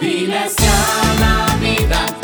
Dile a Navidad.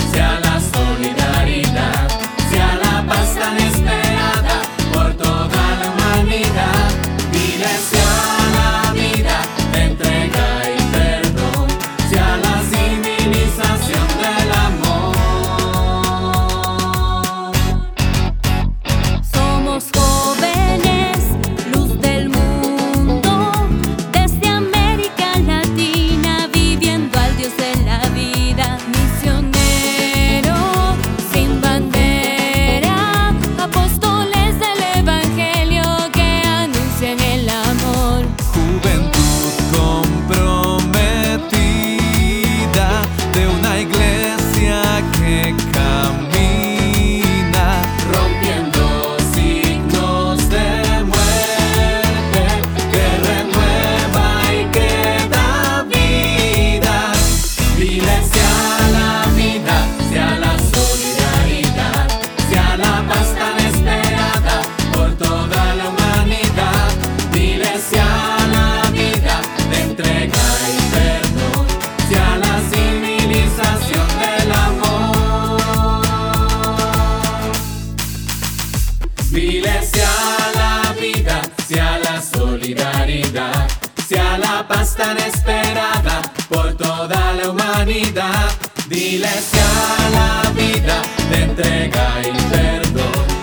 Dile sí a la vida, sí a la solidaridad, sí a la paz tan esperada por toda la humanidad. Dile sí a la vida de entrega y perdón.